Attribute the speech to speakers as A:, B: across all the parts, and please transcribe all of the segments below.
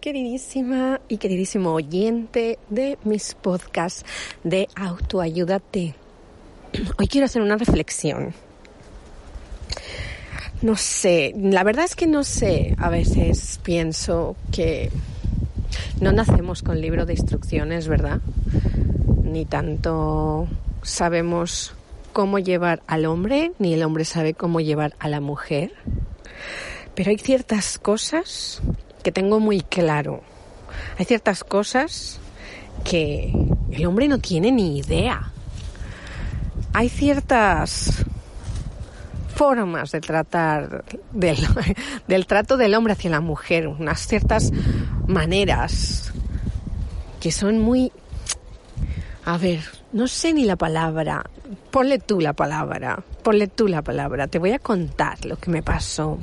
A: Queridísima y queridísimo oyente de mis podcasts de autoayúdate. Hoy quiero hacer una reflexión. No sé, la verdad es que no sé, a veces pienso que no nacemos con libro de instrucciones, ¿verdad? Ni tanto sabemos cómo llevar al hombre, ni el hombre sabe cómo llevar a la mujer. Pero hay ciertas cosas que tengo muy claro. Hay ciertas cosas que el hombre no tiene ni idea. Hay ciertas formas de tratar del, del, trato del hombre hacia la mujer, unas ciertas maneras que son muy... A ver, no sé ni la palabra. Ponle tú la palabra. Ponle tú la palabra. Te voy a contar lo que me pasó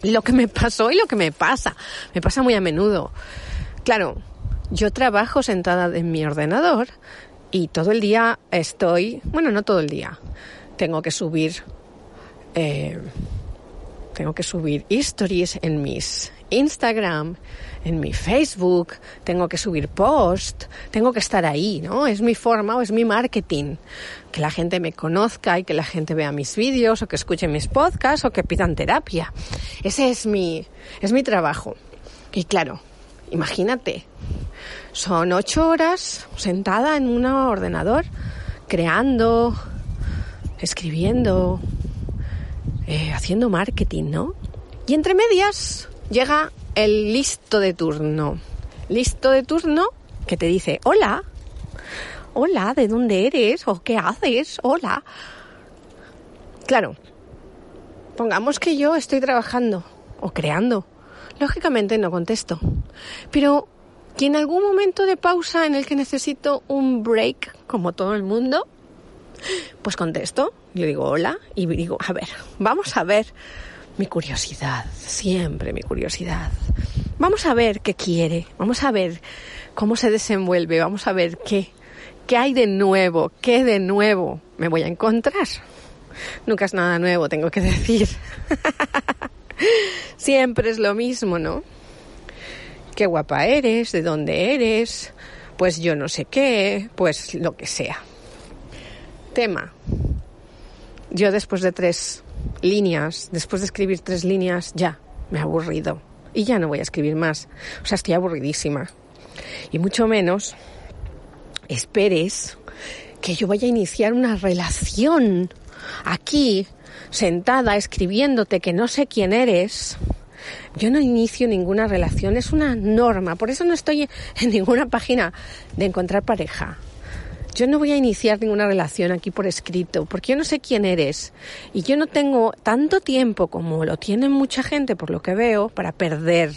A: lo que me pasó y lo que me pasa. Me pasa muy a menudo. Claro, yo trabajo sentada en mi ordenador y todo el día estoy, bueno, no todo el día, tengo que subir, eh, tengo que subir stories en mis Instagram, en mi Facebook, tengo que subir post, tengo que estar ahí, ¿no? Es mi forma o es mi marketing. Que la gente me conozca y que la gente vea mis vídeos o que escuche mis podcasts o que pidan terapia. Ese es mi, es mi trabajo. Y claro, imagínate, son ocho horas sentada en un ordenador, creando, escribiendo, eh, haciendo marketing, ¿no? Y entre medias llega el listo de turno. Listo de turno que te dice, hola, hola, ¿de dónde eres? ¿O qué haces? Hola. Claro, pongamos que yo estoy trabajando o creando. Lógicamente no contesto. Pero que en algún momento de pausa en el que necesito un break, como todo el mundo, pues contesto. Yo digo hola y digo, a ver, vamos a ver mi curiosidad, siempre mi curiosidad. Vamos a ver qué quiere, vamos a ver cómo se desenvuelve, vamos a ver qué, qué hay de nuevo, qué de nuevo me voy a encontrar. Nunca es nada nuevo, tengo que decir. siempre es lo mismo, ¿no? Qué guapa eres, de dónde eres, pues yo no sé qué, pues lo que sea. Tema. Yo después de tres líneas, después de escribir tres líneas, ya, me he aburrido. Y ya no voy a escribir más. O sea, estoy aburridísima. Y mucho menos esperes que yo vaya a iniciar una relación aquí, sentada, escribiéndote que no sé quién eres. Yo no inicio ninguna relación, es una norma. Por eso no estoy en ninguna página de encontrar pareja. Yo no voy a iniciar ninguna relación aquí por escrito, porque yo no sé quién eres. Y yo no tengo tanto tiempo como lo tiene mucha gente, por lo que veo, para perder.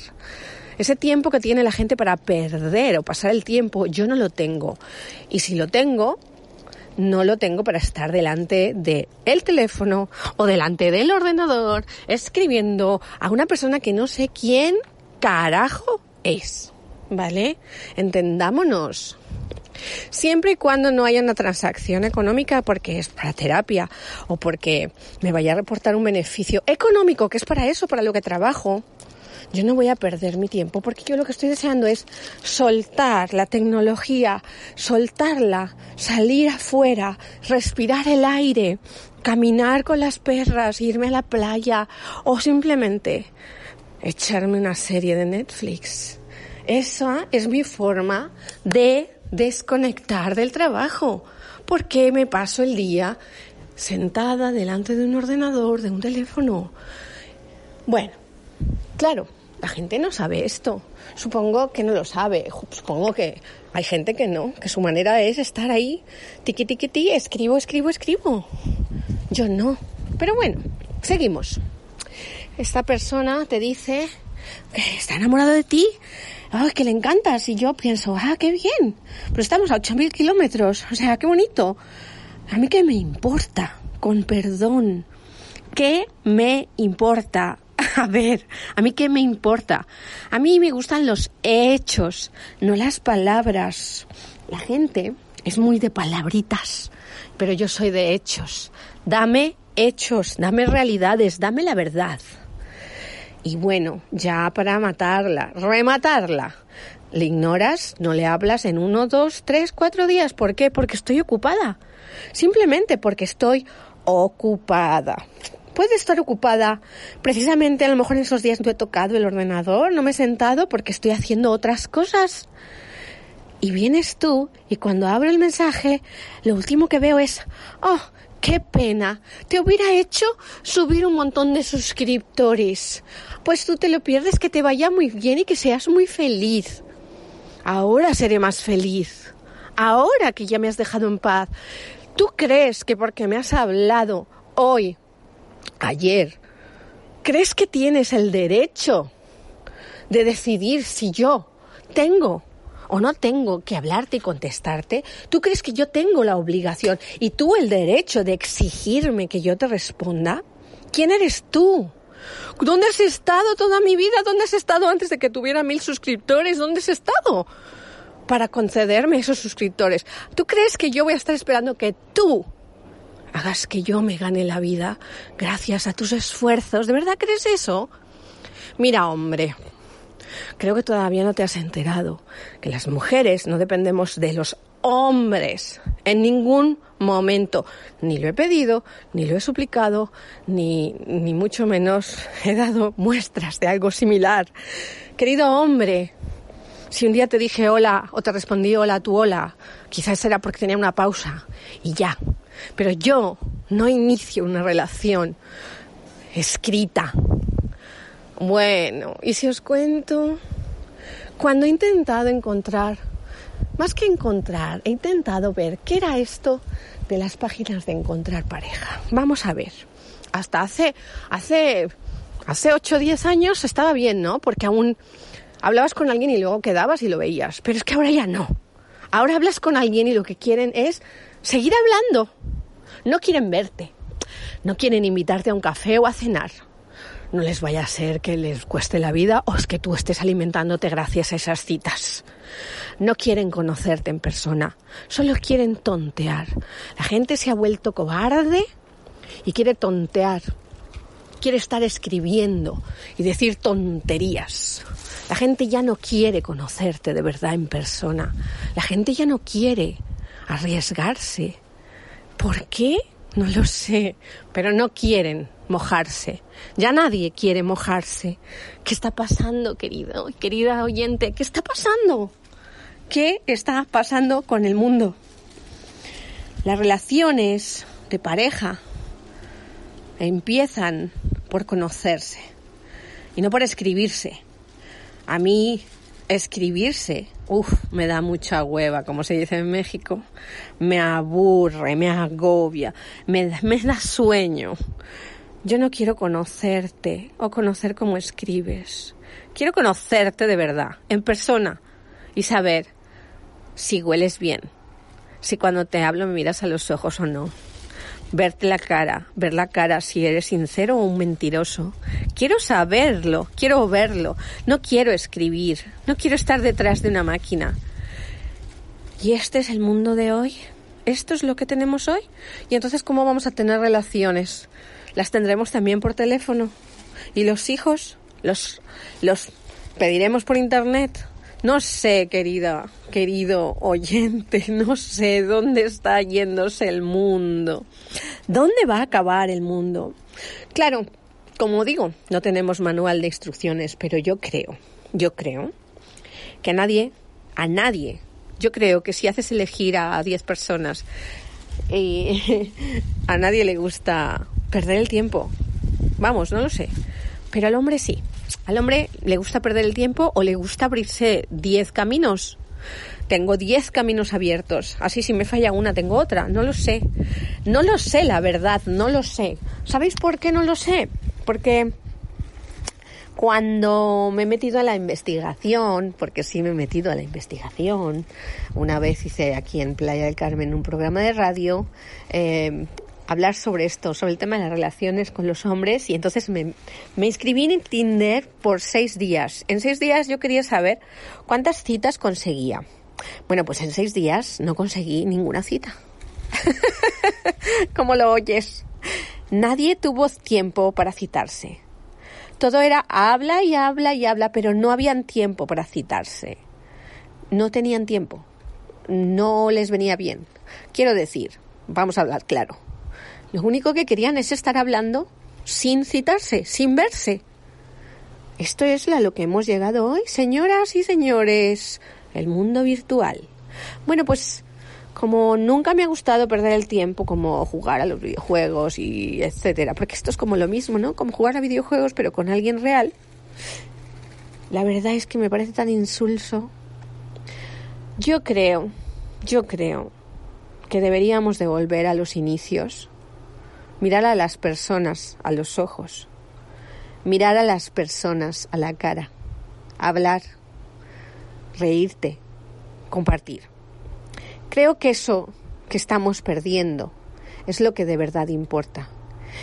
A: Ese tiempo que tiene la gente para perder o pasar el tiempo, yo no lo tengo. Y si lo tengo, no lo tengo para estar delante del el teléfono o delante del ordenador escribiendo a una persona que no sé quién carajo es. ¿Vale? Entendámonos. Siempre y cuando no haya una transacción económica porque es para terapia o porque me vaya a reportar un beneficio económico, que es para eso, para lo que trabajo, yo no voy a perder mi tiempo porque yo lo que estoy deseando es soltar la tecnología, soltarla, salir afuera, respirar el aire, caminar con las perras, irme a la playa o simplemente echarme una serie de Netflix. Esa es mi forma de desconectar del trabajo. porque me paso el día sentada delante de un ordenador, de un teléfono? Bueno, claro, La gente no sabe esto. Supongo que no lo sabe. Supongo que hay gente que no, que su manera es estar ahí, tiqui tiqui ti, escribo, escribo, escribo. Yo no. Pero bueno, seguimos. Esta persona te dice que está enamorado de ti, que le encantas. Y yo pienso, ah, qué bien. Pero estamos a 8.000 kilómetros. O sea, qué bonito. A mí qué me importa, con perdón. ¿Qué me importa? A ver, a mí qué me importa. A mí me gustan los hechos, no las palabras. La gente es muy de palabritas, pero yo soy de hechos. Dame hechos, dame realidades, dame la verdad. Y bueno, ya para matarla, rematarla. Le ignoras, no le hablas en uno, dos, tres, cuatro días. ¿Por qué? Porque estoy ocupada. Simplemente porque estoy ocupada. Puede estar ocupada. Precisamente a lo mejor en esos días no he tocado el ordenador, no me he sentado porque estoy haciendo otras cosas. Y vienes tú y cuando abro el mensaje, lo último que veo es, oh, qué pena, te hubiera hecho subir un montón de suscriptores. Pues tú te lo pierdes, que te vaya muy bien y que seas muy feliz. Ahora seré más feliz. Ahora que ya me has dejado en paz. ¿Tú crees que porque me has hablado hoy ayer, ¿crees que tienes el derecho de decidir si yo tengo o no tengo que hablarte y contestarte? ¿Tú crees que yo tengo la obligación y tú el derecho de exigirme que yo te responda? ¿Quién eres tú? ¿Dónde has estado toda mi vida? ¿Dónde has estado antes de que tuviera mil suscriptores? ¿Dónde has estado? Para concederme esos suscriptores. ¿Tú crees que yo voy a estar esperando que tú hagas que yo me gane la vida gracias a tus esfuerzos. ¿De verdad crees eso? Mira, hombre, creo que todavía no te has enterado que las mujeres no dependemos de los hombres en ningún momento. Ni lo he pedido, ni lo he suplicado, ni, ni mucho menos he dado muestras de algo similar. Querido hombre, si un día te dije hola o te respondí hola tu hola, quizás era porque tenía una pausa y ya, pero yo no inicio una relación escrita. Bueno, y si os cuento, cuando he intentado encontrar, más que encontrar, he intentado ver qué era esto de las páginas de encontrar pareja. Vamos a ver. Hasta hace, hace, hace 8 o 10 años estaba bien, ¿no? Porque aún hablabas con alguien y luego quedabas y lo veías. Pero es que ahora ya no. Ahora hablas con alguien y lo que quieren es seguir hablando. No quieren verte. No quieren invitarte a un café o a cenar. No les vaya a ser que les cueste la vida o es que tú estés alimentándote gracias a esas citas. No quieren conocerte en persona, solo quieren tontear. La gente se ha vuelto cobarde y quiere tontear. Quiere estar escribiendo y decir tonterías. La gente ya no quiere conocerte de verdad en persona. La gente ya no quiere arriesgarse ¿Por qué? No lo sé, pero no quieren mojarse. Ya nadie quiere mojarse. ¿Qué está pasando, querido, querida oyente? ¿Qué está pasando? ¿Qué está pasando con el mundo? Las relaciones de pareja empiezan por conocerse y no por escribirse. A mí escribirse, uff, me da mucha hueva, como se dice en México. Me aburre, me agobia, me, me da sueño. Yo no quiero conocerte o conocer cómo escribes. Quiero conocerte de verdad, en persona, y saber si hueles bien, si cuando te hablo me miras a los ojos o no verte la cara, ver la cara si eres sincero o un mentiroso. Quiero saberlo, quiero verlo, no quiero escribir, no quiero estar detrás de una máquina. ¿Y este es el mundo de hoy? ¿Esto es lo que tenemos hoy? ¿Y entonces cómo vamos a tener relaciones? ¿Las tendremos también por teléfono? ¿Y los hijos? ¿Los, los pediremos por internet? No sé, querida, querido oyente, no sé dónde está yéndose el mundo. ¿Dónde va a acabar el mundo? Claro, como digo, no tenemos manual de instrucciones, pero yo creo, yo creo que a nadie, a nadie, yo creo que si haces elegir a 10 personas, eh, a nadie le gusta perder el tiempo. Vamos, no lo sé. Pero al hombre sí. al hombre le gusta perder el tiempo o le gusta abrirse 10 caminos. Tengo 10 caminos abiertos. Así si me falla una, tengo otra. No lo sé. No lo sé, la verdad, no lo sé. ¿Sabéis por qué no lo sé? Porque cuando me he metido a la investigación, porque sí me he metido a la investigación, una vez hice aquí en Playa del Carmen un programa de radio, eh, hablar sobre esto, sobre el tema de las relaciones con los hombres y entonces me, me inscribí en Tinder por seis días. En seis días yo quería saber cuántas citas conseguía. Bueno, pues en seis días no conseguí ninguna cita. ¿Cómo lo oyes? Nadie tuvo tiempo para citarse. Todo era habla y habla y habla, pero no habían tiempo para citarse. No tenían tiempo. No les venía bien. Quiero decir, vamos a hablar claro. Lo único que querían es estar hablando sin citarse, sin verse. Esto es a lo que hemos llegado hoy, señoras y señores, el mundo virtual. Bueno, pues como nunca me ha gustado perder el tiempo, como jugar a los videojuegos y etcétera, porque esto es como lo mismo, ¿no? Como jugar a videojuegos pero con alguien real. La verdad es que me parece tan insulso. Yo creo, yo creo que deberíamos de volver a los inicios mirar a las personas a los ojos, mirar a las personas a la cara, hablar, reírte, compartir. Creo que eso que estamos perdiendo es lo que de verdad importa.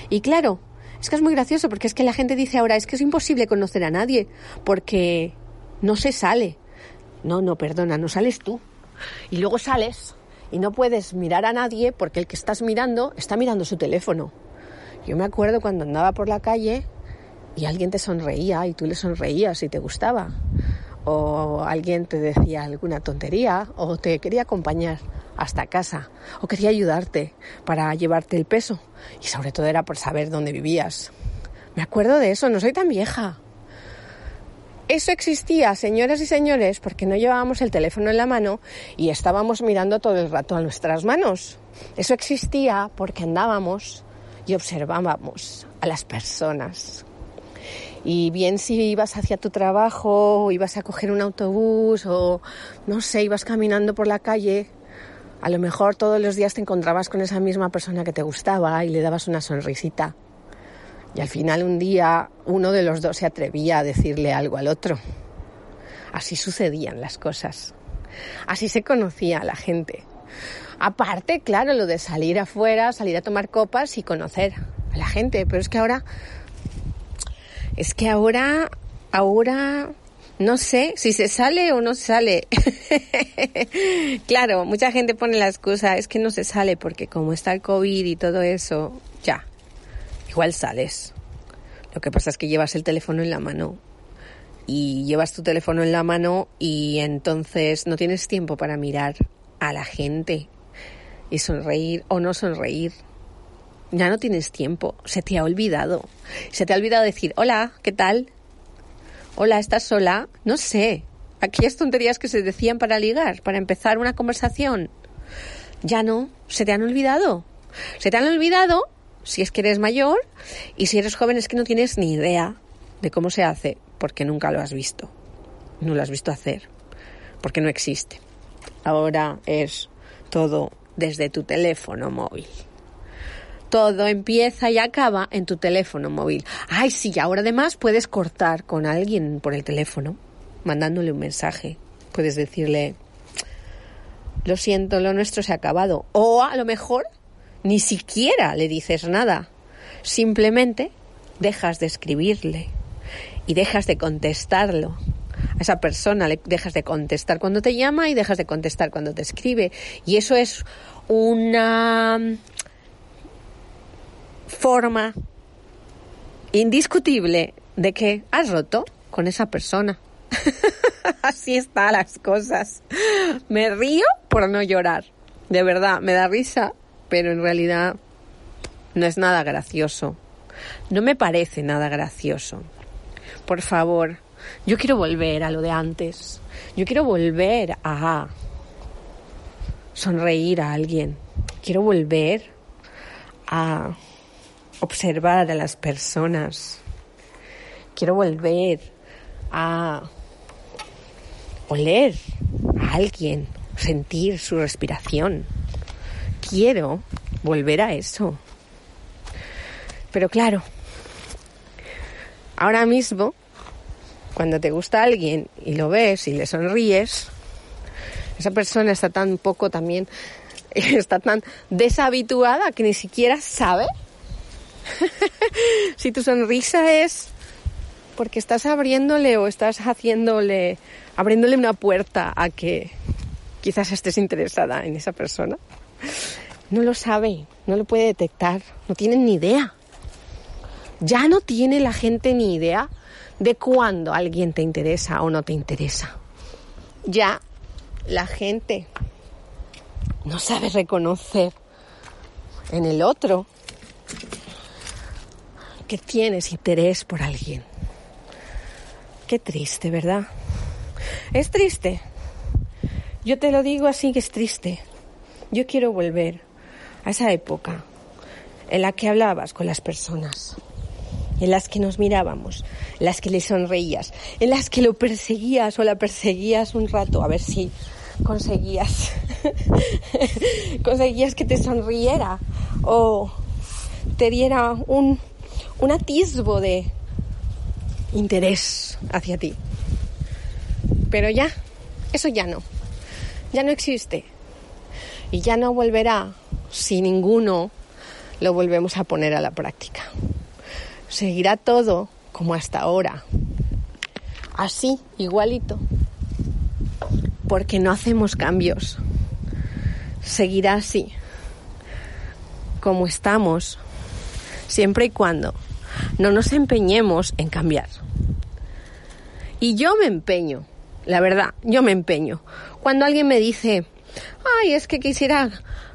A: Y claro, es que es muy gracioso porque es que la gente dice ahora es que es imposible conocer a nadie porque no se sale. No, no, perdona, no sales tú. Y luego sales y no puedes mirar a nadie porque el que estás mirando está mirando su teléfono. Yo me acuerdo cuando andaba por la calle y alguien te sonreía y tú le sonreías y te gustaba. O alguien te decía alguna tontería o te quería acompañar hasta casa o quería ayudarte para llevarte el peso. Y sobre todo era por saber dónde vivías. Me acuerdo de eso, no soy tan vieja. Eso existía, señoras y señores, porque no llevábamos el teléfono en la mano y estábamos mirando todo el rato a nuestras manos. Eso existía porque andábamos y observábamos a las personas. Y bien si ibas hacia tu trabajo, o ibas a coger un autobús o no sé, ibas caminando por la calle, a lo mejor todos los días te encontrabas con esa misma persona que te gustaba y le dabas una sonrisita. Y al final un día uno de los dos se atrevía a decirle algo al otro. Así sucedían las cosas. Así se conocía a la gente. Aparte, claro, lo de salir afuera, salir a tomar copas y conocer a la gente. Pero es que ahora, es que ahora, ahora, no sé si se sale o no sale. claro, mucha gente pone la excusa, es que no se sale porque como está el COVID y todo eso, ya, igual sales. Lo que pasa es que llevas el teléfono en la mano y llevas tu teléfono en la mano y entonces no tienes tiempo para mirar a la gente y sonreír o no sonreír. Ya no tienes tiempo, se te ha olvidado. Se te ha olvidado decir, hola, ¿qué tal? Hola, ¿estás sola? No sé. Aquellas tonterías que se decían para ligar, para empezar una conversación. Ya no, se te han olvidado. Se te han olvidado si es que eres mayor y si eres joven es que no tienes ni idea de cómo se hace porque nunca lo has visto. No lo has visto hacer porque no existe. Ahora es todo desde tu teléfono móvil. Todo empieza y acaba en tu teléfono móvil. Ay, sí, ahora además puedes cortar con alguien por el teléfono, mandándole un mensaje. Puedes decirle, lo siento, lo nuestro se ha acabado. O a lo mejor ni siquiera le dices nada. Simplemente dejas de escribirle y dejas de contestarlo. A esa persona le dejas de contestar cuando te llama y dejas de contestar cuando te escribe. Y eso es una forma indiscutible de que has roto con esa persona. Así están las cosas. Me río por no llorar. De verdad, me da risa pero en realidad no es nada gracioso. No me parece nada gracioso. Por favor, yo quiero volver a lo de antes. Yo quiero volver a sonreír a alguien. Quiero volver a observar a las personas. quiero volver a oler a alguien, sentir su respiración. Quiero volver a eso. Pero claro, ahora mismo, cuando te gusta alguien y lo ves y le sonríes, esa persona está tan poco también, está tan deshabituada que ni siquiera sabe si tu sonrisa es porque estás abriéndole o estás haciéndole, abriéndole una puerta a que quizás estés interesada en esa persona. No lo sabe, no lo puede detectar, no tiene ni idea. Ya no tiene la gente ni idea de cuándo alguien te interesa o no te interesa. Ya la gente no sabe reconocer en el otro que tienes interés por alguien. Qué triste, ¿verdad? Es triste. Yo te lo digo así que es triste. Yo quiero volver a esa época en la que hablabas con las personas, en las que nos mirábamos, en las que le sonreías, en las que lo perseguías o la perseguías un rato a ver si conseguías conseguías que te sonriera o te diera un, un atisbo de interés hacia ti. Pero ya, eso ya no. Ya no existe. Y ya no volverá si ninguno lo volvemos a poner a la práctica. Seguirá todo como hasta ahora. Así, igualito. Porque no hacemos cambios. Seguirá así. Como estamos. Siempre y cuando no nos empeñemos en cambiar. Y yo me empeño, la verdad, yo me empeño. Cuando alguien me dice, ay, es que quisiera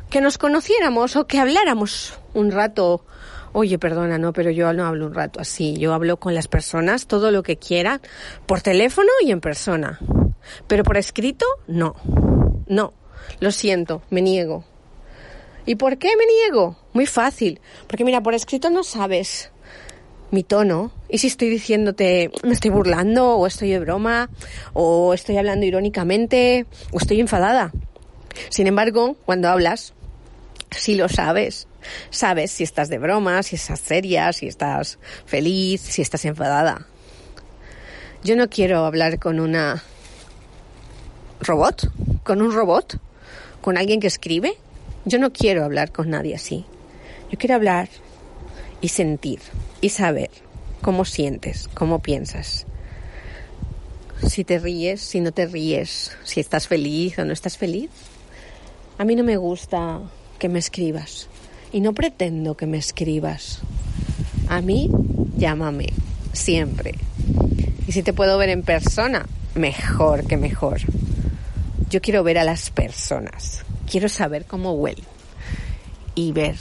A: que nos conociéramos o que habláramos un rato. Oye, perdona, no, pero yo no hablo un rato así. Yo hablo con las personas todo lo que quieran, por teléfono y en persona. Pero por escrito, no. No. Lo siento, me niego. ¿Y por qué me niego? Muy fácil. Porque mira, por escrito no sabes mi tono y si estoy diciéndote me estoy burlando o estoy de broma o estoy hablando irónicamente o estoy enfadada. Sin embargo, cuando hablas, si lo sabes, sabes si estás de broma, si estás seria, si estás feliz, si estás enfadada. Yo no quiero hablar con una robot, con un robot, con alguien que escribe. Yo no quiero hablar con nadie así. Yo quiero hablar y sentir y saber cómo sientes, cómo piensas. Si te ríes, si no te ríes, si estás feliz o no estás feliz. A mí no me gusta que me escribas y no pretendo que me escribas. A mí, llámame, siempre. Y si te puedo ver en persona, mejor que mejor. Yo quiero ver a las personas, quiero saber cómo huelen y ver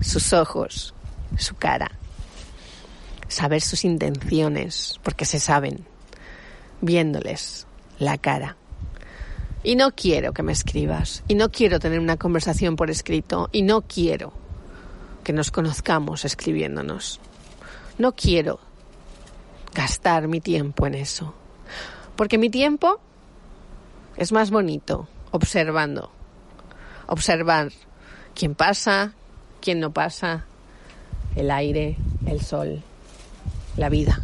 A: sus ojos, su cara, saber sus intenciones, porque se saben, viéndoles la cara. Y no quiero que me escribas, y no quiero tener una conversación por escrito, y no quiero que nos conozcamos escribiéndonos. No quiero gastar mi tiempo en eso, porque mi tiempo es más bonito observando, observar quién pasa, quién no pasa, el aire, el sol, la vida.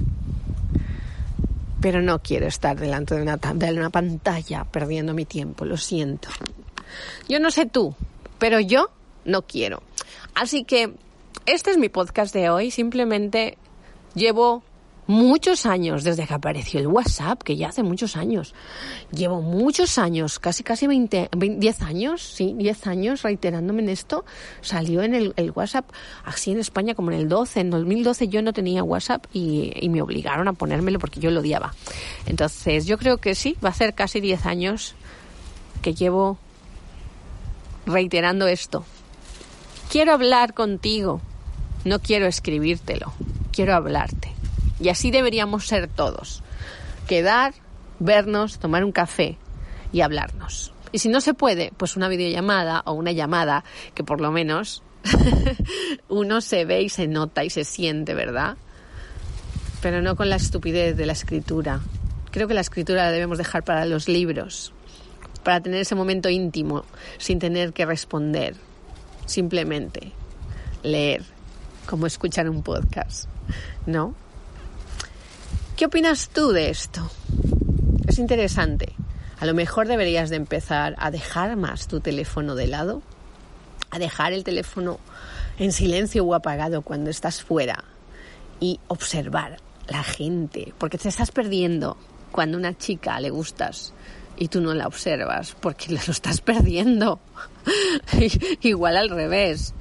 A: Pero no quiero estar delante de una, de una pantalla perdiendo mi tiempo, lo siento. Yo no sé tú, pero yo no quiero. Así que este es mi podcast de hoy. Simplemente llevo muchos años desde que apareció el WhatsApp, que ya hace muchos años. Llevo muchos años, casi casi 20, 10 años, sí, 10 años reiterándome en esto. Salió en el, WhatsApp así en España como en el 12. En 2012 yo no tenía WhatsApp y, y, me obligaron a ponérmelo porque yo lo odiaba. Entonces yo creo que sí, va a ser casi 10 años que llevo reiterando esto. Quiero hablar contigo, no quiero escribírtelo, quiero hablarte. Y así deberíamos ser todos. Quedar, vernos, tomar un café y hablarnos. Y si no se puede, pues una videollamada o una llamada que por lo menos uno se ve y se nota y se siente, ¿verdad? pero no con la estupidez de la escritura. Creo que la escritura la debemos dejar para los libros, para tener ese momento íntimo, sin tener que responder. Simplemente leer, como escuchar un podcast, ¿no? ¿Qué opinas tú de esto? Es interesante. A lo mejor deberías de empezar a dejar más tu teléfono de lado, a dejar el teléfono en silencio o apagado cuando estás fuera y observar la gente, porque te estás perdiendo cuando una chica le gustas y tú no la observas, porque lo estás perdiendo. Igual al revés.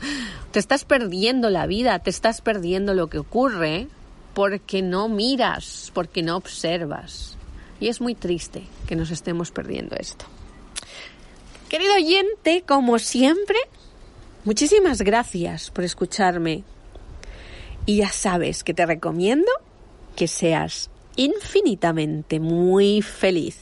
A: Te estás perdiendo la vida, te estás perdiendo lo que ocurre porque no miras, porque no observas. Y es muy triste que nos estemos perdiendo esto. Querido oyente, como siempre, muchísimas gracias por escucharme. Y ya sabes que te recomiendo que seas infinitamente muy feliz.